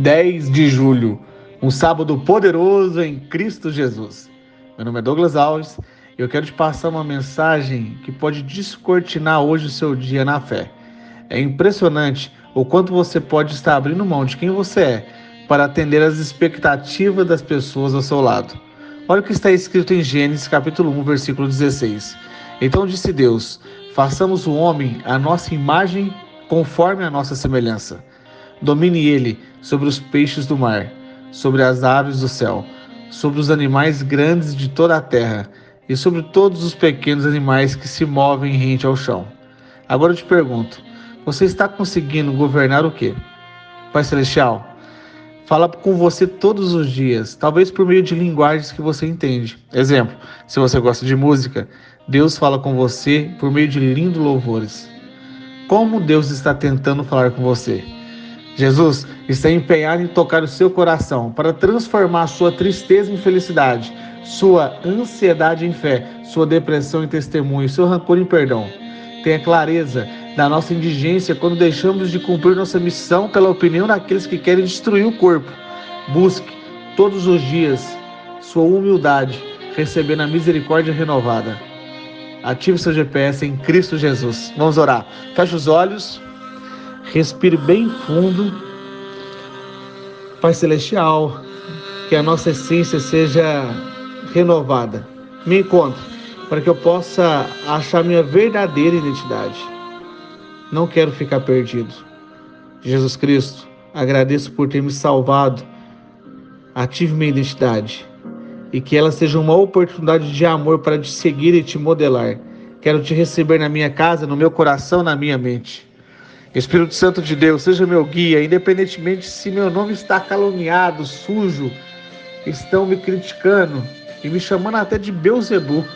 10 de julho, um sábado poderoso em Cristo Jesus. Meu nome é Douglas Alves e eu quero te passar uma mensagem que pode descortinar hoje o seu dia na fé. É impressionante o quanto você pode estar abrindo mão de quem você é para atender às expectativas das pessoas ao seu lado. Olha o que está escrito em Gênesis capítulo 1, versículo 16. Então disse Deus: Façamos o homem a nossa imagem conforme a nossa semelhança. Domine ele sobre os peixes do mar, sobre as aves do céu, sobre os animais grandes de toda a terra e sobre todos os pequenos animais que se movem rente ao chão. Agora eu te pergunto: você está conseguindo governar o quê? Pai Celestial, fala com você todos os dias, talvez por meio de linguagens que você entende. Exemplo, se você gosta de música, Deus fala com você por meio de lindos louvores. Como Deus está tentando falar com você? Jesus está empenhado em tocar o seu coração para transformar sua tristeza em felicidade, sua ansiedade em fé, sua depressão em testemunho, seu rancor em perdão. Tenha clareza da nossa indigência quando deixamos de cumprir nossa missão pela opinião daqueles que querem destruir o corpo. Busque todos os dias sua humildade, recebendo a misericórdia renovada. Ative seu GPS em Cristo Jesus. Vamos orar. Feche os olhos. Respire bem fundo. Pai Celestial, que a nossa essência seja renovada. Me encontre para que eu possa achar minha verdadeira identidade. Não quero ficar perdido. Jesus Cristo, agradeço por ter me salvado. Ative minha identidade e que ela seja uma oportunidade de amor para te seguir e te modelar. Quero te receber na minha casa, no meu coração, na minha mente. Espírito Santo de Deus, seja meu guia, independentemente se meu nome está caluniado, sujo, estão me criticando e me chamando até de Beuzebu.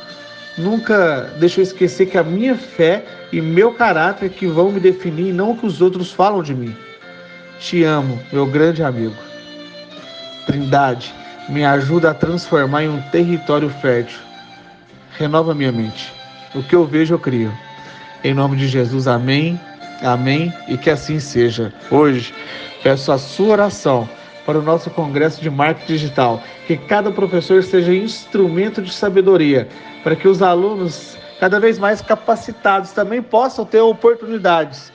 Nunca deixe eu esquecer que a minha fé e meu caráter que vão me definir não o que os outros falam de mim. Te amo, meu grande amigo. Trindade, me ajuda a transformar em um território fértil. Renova minha mente. O que eu vejo, eu crio. Em nome de Jesus, amém Amém e que assim seja. Hoje, peço a sua oração para o nosso congresso de marketing digital, que cada professor seja instrumento de sabedoria, para que os alunos cada vez mais capacitados também possam ter oportunidades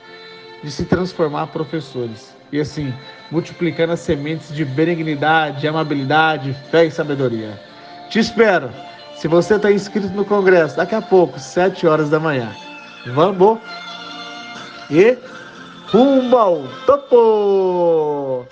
de se transformar professores. E assim, multiplicando as sementes de benignidade, amabilidade, fé e sabedoria. Te espero. Se você está inscrito no congresso, daqui a pouco, 7 horas da manhã. Vamos! e rumo ao topo!